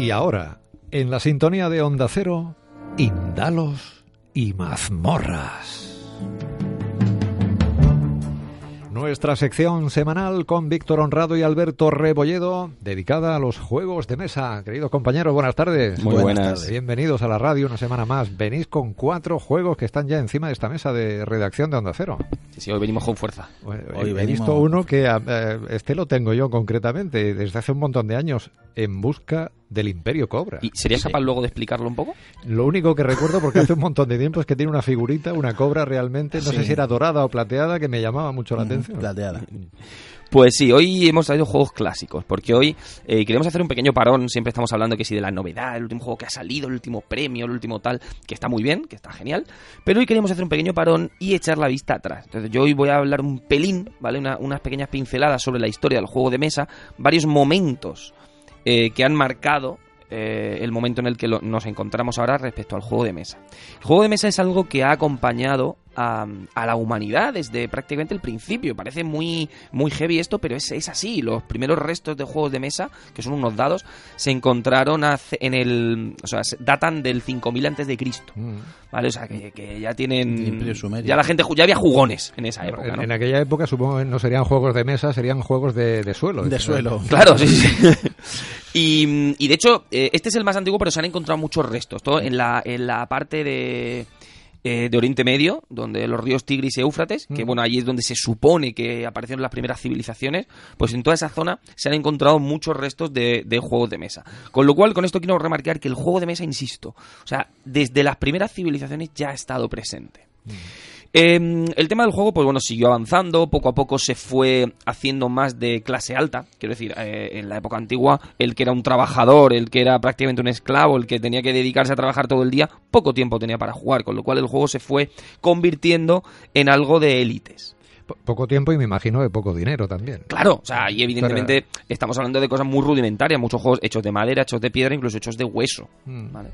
Y ahora, en la sintonía de Onda Cero, Indalos y mazmorras. Nuestra sección semanal con Víctor Honrado y Alberto Rebolledo, dedicada a los juegos de mesa. Queridos compañeros, buenas tardes. Muy buenas. Bienvenidos a la radio una semana más. Venís con cuatro juegos que están ya encima de esta mesa de redacción de Onda Cero. Sí, sí, hoy venimos con fuerza. Bueno, Hoy he venimos- visto uno que eh, este lo tengo yo concretamente desde hace un montón de años, en busca del Imperio Cobra. ¿Y serías capaz luego de explicarlo un poco? Lo único que recuerdo, porque hace un montón de tiempo, es que tiene una figurita, una cobra realmente, no sé si era dorada o plateada, que me llamaba mucho la Ujú, atención. Plateada. Pues sí, hoy hemos traído juegos clásicos, porque hoy eh, queremos hacer un pequeño parón, siempre estamos hablando que sí de la novedad, el último juego que ha salido, el último premio, el último tal, que está muy bien, que está genial, pero hoy queremos hacer un pequeño parón y echar la vista atrás. Entonces yo hoy voy a hablar un pelín, ¿vale? Una- unas pequeñas pinceladas sobre la historia del juego de mesa, varios momentos eh, que han marcado eh, el momento en el que nos encontramos ahora respecto al juego de mesa. El juego de mesa es algo que ha acompañado a, a la humanidad desde prácticamente el principio. Parece muy, muy heavy esto, pero es, es así. Los primeros restos de juegos de mesa, que son unos dados, se encontraron hace- en el... O sea, se- datan del 5000 antes de Cristo. Mm. ¿Vale? O sea, que, que ya tienen... Ya la gente... Ya había jugones en esa época, En, ¿no? en aquella época supongo que no serían juegos de mesa, serían juegos de, de suelo. De suelo. Claro, sí, sí. Y, y de hecho, eh, este es el más antiguo, pero se han encontrado muchos restos. Todo en la, en la parte de, eh, de Oriente Medio, donde los ríos Tigris y Éufrates, que Mm. bueno, allí es donde se supone que aparecieron las primeras civilizaciones, pues en toda esa zona se han encontrado muchos restos de, de juegos de mesa. Con lo cual, con esto quiero remarcar que el juego de mesa, insisto, o sea, desde las primeras civilizaciones ya ha estado presente. Eh, el tema del juego, pues bueno, siguió avanzando, poco a poco se fue haciendo más de clase alta, quiero decir, eh, en la época antigua, el que era un trabajador, el que era prácticamente un esclavo, el que tenía que dedicarse a trabajar todo el día, poco tiempo tenía para jugar, con lo cual el juego se fue convirtiendo en algo de élites. Po- Poco tiempo y me imagino de poco dinero también. Claro, o sea, y evidentemente estamos hablando de cosas muy rudimentarias, muchos juegos hechos de madera, hechos de piedra, incluso hechos de hueso. Mm. ¿vale?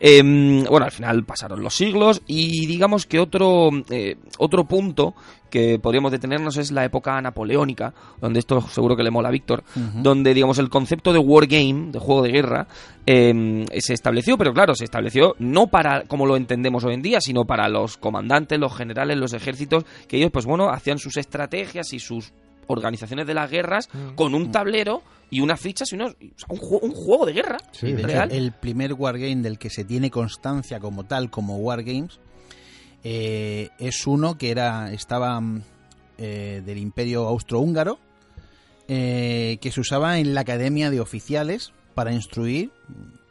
Em, bueno, al final pasaron los siglos y digamos que otro, eh, otro punto que podríamos detenernos es la época napoleónica, donde esto seguro que le mola a Víctor, donde digamos el concepto de wargame, de juego de guerra, em, se estableció, pero claro, se estableció no para como lo entendemos hoy en día, sino para los comandantes, los generales, los ejércitos, que ellos pues bueno, hacían sus estrategias y sus organizaciones de las guerras Mm. con un tablero y unas fichas y unos, o sea, un, juego, un juego de guerra. Sí, Y de hecho, real. el primer wargame del que se tiene constancia como tal, como wargames, eh, es uno que era estaba mm, eh, del Imperio Austrohúngaro, eh, que se usaba en la Academia de Oficiales para instruir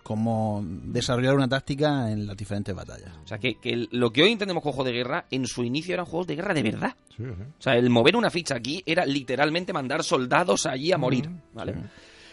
cómo desarrollar una táctica en las diferentes batallas. O sea, que, que el- lo que hoy entendemos como juego de guerra, en su inicio eran juegos de guerra de verdad. Sí, sí. O sea, el mover una ficha aquí era literalmente mandar soldados allí a morir, ¿vale? sí.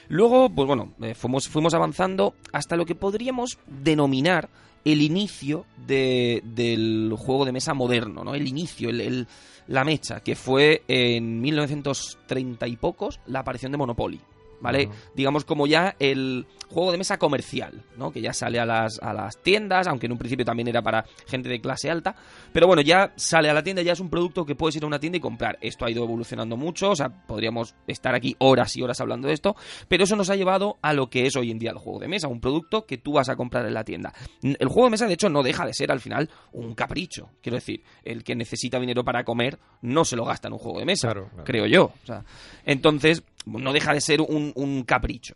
Luego, pues bueno, eh, fuimos, fuimos avanzando hasta lo que podríamos denominar el inicio de- del juego de mesa moderno, ¿no? El inicio, el, el- la mecha, que fue en 1930 y pocos la aparición de Monopoly. ¿Vale? Digamos como ya el juego de mesa comercial, ¿no? Que ya sale a las, a las tiendas, aunque en un principio también era para gente de clase alta. Pero bueno, ya sale a la tienda, ya es un producto que puedes ir a una tienda y comprar. Esto ha ido evolucionando mucho, o sea, podríamos estar aquí horas y horas hablando de esto, pero eso nos ha llevado a lo que es hoy en día el juego de mesa, un producto que tú vas a comprar en la tienda. El juego de mesa, de hecho, no deja de ser al final un capricho. Quiero decir, el que necesita dinero para comer no se lo gasta en un juego de mesa, Claro, claro. creo yo. O sea, entonces, no deja de ser un, un capricho.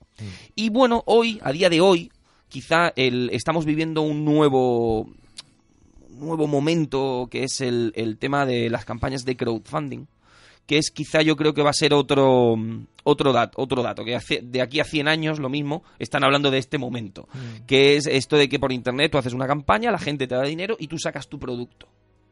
Y bueno, hoy, a día de hoy, quizá el, estamos viviendo un nuevo nuevo momento que es el, el tema de las campañas de crowdfunding que es quizá yo creo que va a ser otro otro dato, otro dato que hace- de aquí a 100 años lo mismo están hablando de este momento que es esto de que por internet tú haces una campaña la gente te da dinero y tú sacas tu producto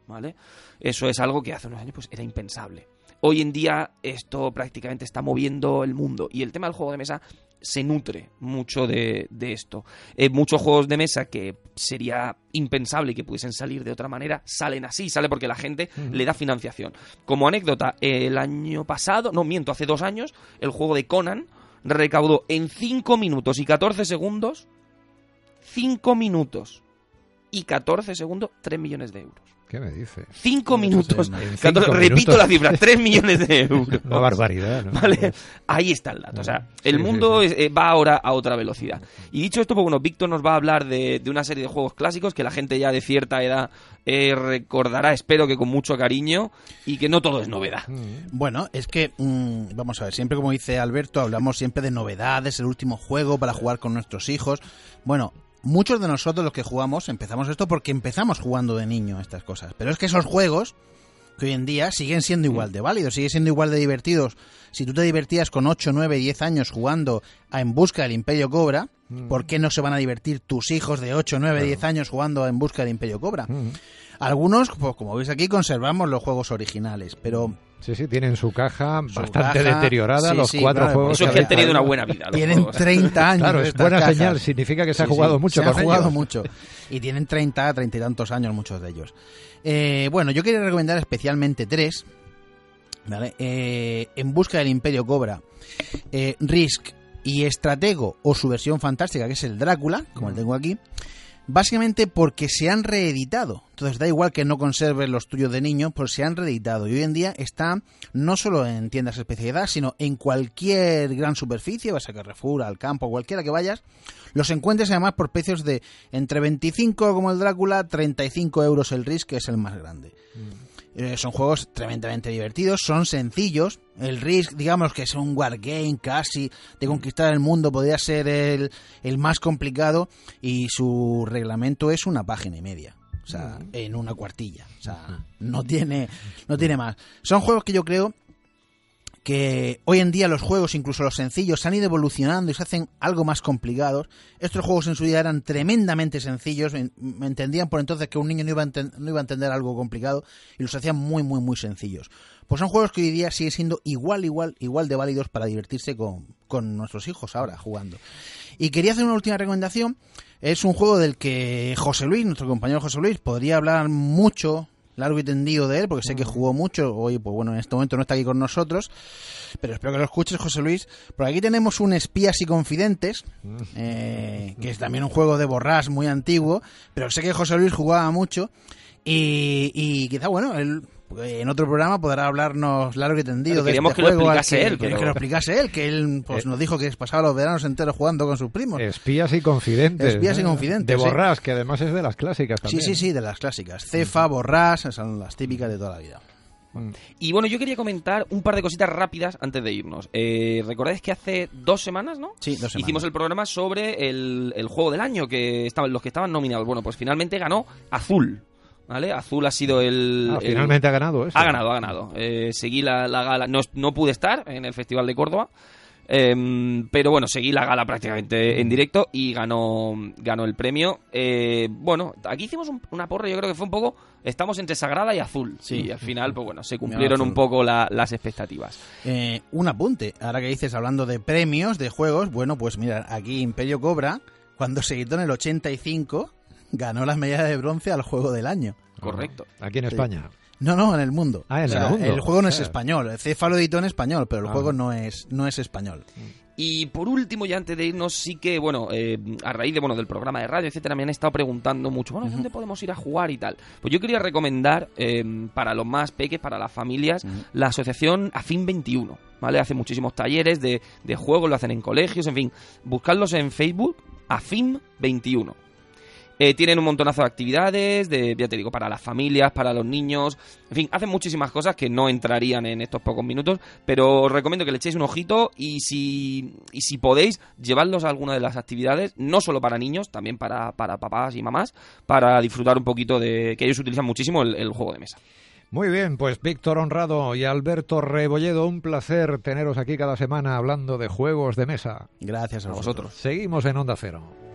¿vale? Eso es algo que hace unos años pues era impensable. Hoy en día esto prácticamente está moviendo el mundo y el tema del juego de mesa se nutre mucho de, de esto. Eh, muchos juegos de mesa que sería impensable que pudiesen salir de otra manera, salen así, sale porque la gente le da financiación. Como anécdota, el año pasado, no miento, hace dos años, el juego de Conan recaudó en 5 minutos y 14 segundos, 5 minutos y 14 segundos, 3 millones de euros. ¿Qué me dice? Cinco minutos. en cinco Cuando repito minutos. la cifra, tres millones de euros. Una barbaridad, ¿no? ¿Vale? Ahí está el dato. O sea, el sí, mundo sí. es- eh, va ahora a otra velocidad. Y dicho esto, pues bueno, Víctor nos va a hablar de, de una serie de juegos clásicos que la gente ya de cierta edad eh, recordará, espero que con mucho cariño, y que no todo es novedad. Mm. Bueno, es que, mm, vamos a ver, siempre como dice Alberto, hablamos siempre de novedades, el último juego para jugar con nuestros hijos. Bueno, muchos de nosotros los que jugamos empezamos esto porque empezamos jugando de niño a estas cosas. Pero es que esos juegos, que hoy en día siguen siendo igual de válidos, siguen siendo igual de divertidos. Si tú te divertías con 8, 9, 10 años jugando a En Busca del Imperio Cobra, ¿por qué no se van a divertir tus hijos de 8, 9, 10 años jugando a En Busca del Imperio Cobra? Mm. Algunos, pues como veis aquí, conservamos los juegos originales, pero Sí, sí, tienen su caja Su bastante caja, deteriorada, sí, los sí, cuatro claro, juegos. Eso es que han tenido una buena vida. tienen juegos. 30 años. Claro, es buena cajas. señal, significa que se ha jugado mucho se con ha jugado ellos. mucho. Y tienen 30, 30 y tantos años muchos de ellos. Eh, bueno, yo quería recomendar especialmente tres. ¿vale? Eh, en busca del Imperio Cobra, eh, Risk y Estratego o su versión fantástica, que es el Drácula, como el tengo aquí. Básicamente porque se han reeditado. Entonces da igual que no conserves los tuyos de niño, pues se han reeditado. Y hoy en día está no solo en tiendas de especialidad, sino en cualquier gran superficie, vas a Carrefour, al campo, cualquiera que vayas, los encuentres además por precios de entre 25 como el Drácula, 35 euros el Risk, que es el más grande. Eh, son juegos tremendamente divertidos, son sencillos. El Risk, digamos que es un wargame casi de conquistar el mundo, podría ser el, el más complicado y su reglamento es una página y media. O sea, en una cuartilla. O sea, no tiene, no tiene más. Son juegos que yo creo que hoy en día los juegos, incluso los sencillos, se han ido evolucionando y se hacen algo más complicados. Estos juegos en su día eran tremendamente sencillos, en- me entendían por entonces que un niño no iba, a no iba a entender algo complicado y los hacían muy, muy, muy sencillos. Pues son juegos que hoy día siguen siendo igual, igual, igual de válidos para divertirse con, con nuestros hijos ahora jugando. Y quería hacer una última recomendación. Es un juego del que José Luis, nuestro compañero José Luis, podría hablar mucho, largo y tendido de él, porque sé que jugó mucho. Hoy, pues bueno, en este momento no está aquí con nosotros, pero espero que lo escuches, José Luis. Por aquí tenemos un Espías y Confidentes, eh, que es también un juego de borrás muy antiguo, pero sé que José Luis jugaba mucho. Y, y quizá, bueno, él en otro programa podrá hablarnos largo y tendido de este que lo juego al explicase que, él, pero- que lo explicase él, que él pues, Eh. nos dijo que pasaba los veranos enteros jugando con sus primos. Espías y confidentes. Espías y ¿eh? confidentes, De sí. Borrás, que además es de las clásicas Sí, también. sí, sí, de las clásicas. Cefa, Borrás, son las típicas de toda la vida. Mm. Y bueno, yo quería comentar un par de cositas rápidas antes de irnos. Eh, ¿Recordáis que hace dos semanas, no? Sí, dos semanas. Hicimos el programa sobre el, el juego del año, que estaban los que estaban nominados. Bueno, pues finalmente ganó Azul. ¿Vale? Azul ha sido el. Ah, el- finalmente ha ganado eso. Ha ganado, ha ganado. Eh, seguí la, la gala. No, no pude estar en el Festival de Córdoba. em, pero bueno, seguí la gala prácticamente en directo y ganó, ganó el premio. Eh, bueno, aquí hicimos un- una porra, yo creo que fue un poco. Estamos entre Sagrada y Azul. Sí. Y al final, pues bueno, se cumplieron un poco la- las expectativas. Eh, un apunte, ahora que dices hablando de premios, de juegos, bueno, pues mira, aquí Imperio Cobra, cuando se editó en el 85, ganó las medallas de bronce al juego del año. Correcto. Aquí en España. No, no, en el mundo. Ah, en O sea, el mundo. El juego no es Ah. español. El Cefa lo editó en español, pero el Ah. juego no es, no es español. Y por último, ya antes de irnos, sí que, bueno, eh, a raíz de, bueno, del programa de radio, etcétera, me han estado preguntando mucho, bueno, ¿dónde podemos ir a jugar y tal? Pues yo quería recomendar, eh, para los más peques, para las familias, la asociación AFIN 21, ¿vale? Hace muchísimos talleres de, de juegos, lo hacen en colegios, en fin, buscarlos en Facebook, AFIN 21. Eh, tienen un montonazo de actividades, de, ya te digo, para las familias, para los niños. En fin, hacen muchísimas cosas que no entrarían en estos pocos minutos, pero os recomiendo que le echéis un ojito y si, y si podéis, llevarlos a alguna de las actividades, no solo para niños, también para, para papás y mamás, para disfrutar un poquito de que ellos utilizan muchísimo el, el juego de mesa. Muy bien, pues Víctor Honrado y Alberto Rebolledo, un placer teneros aquí cada semana hablando de juegos de mesa. Gracias a, A vosotros. vosotros. Seguimos en Onda Cero.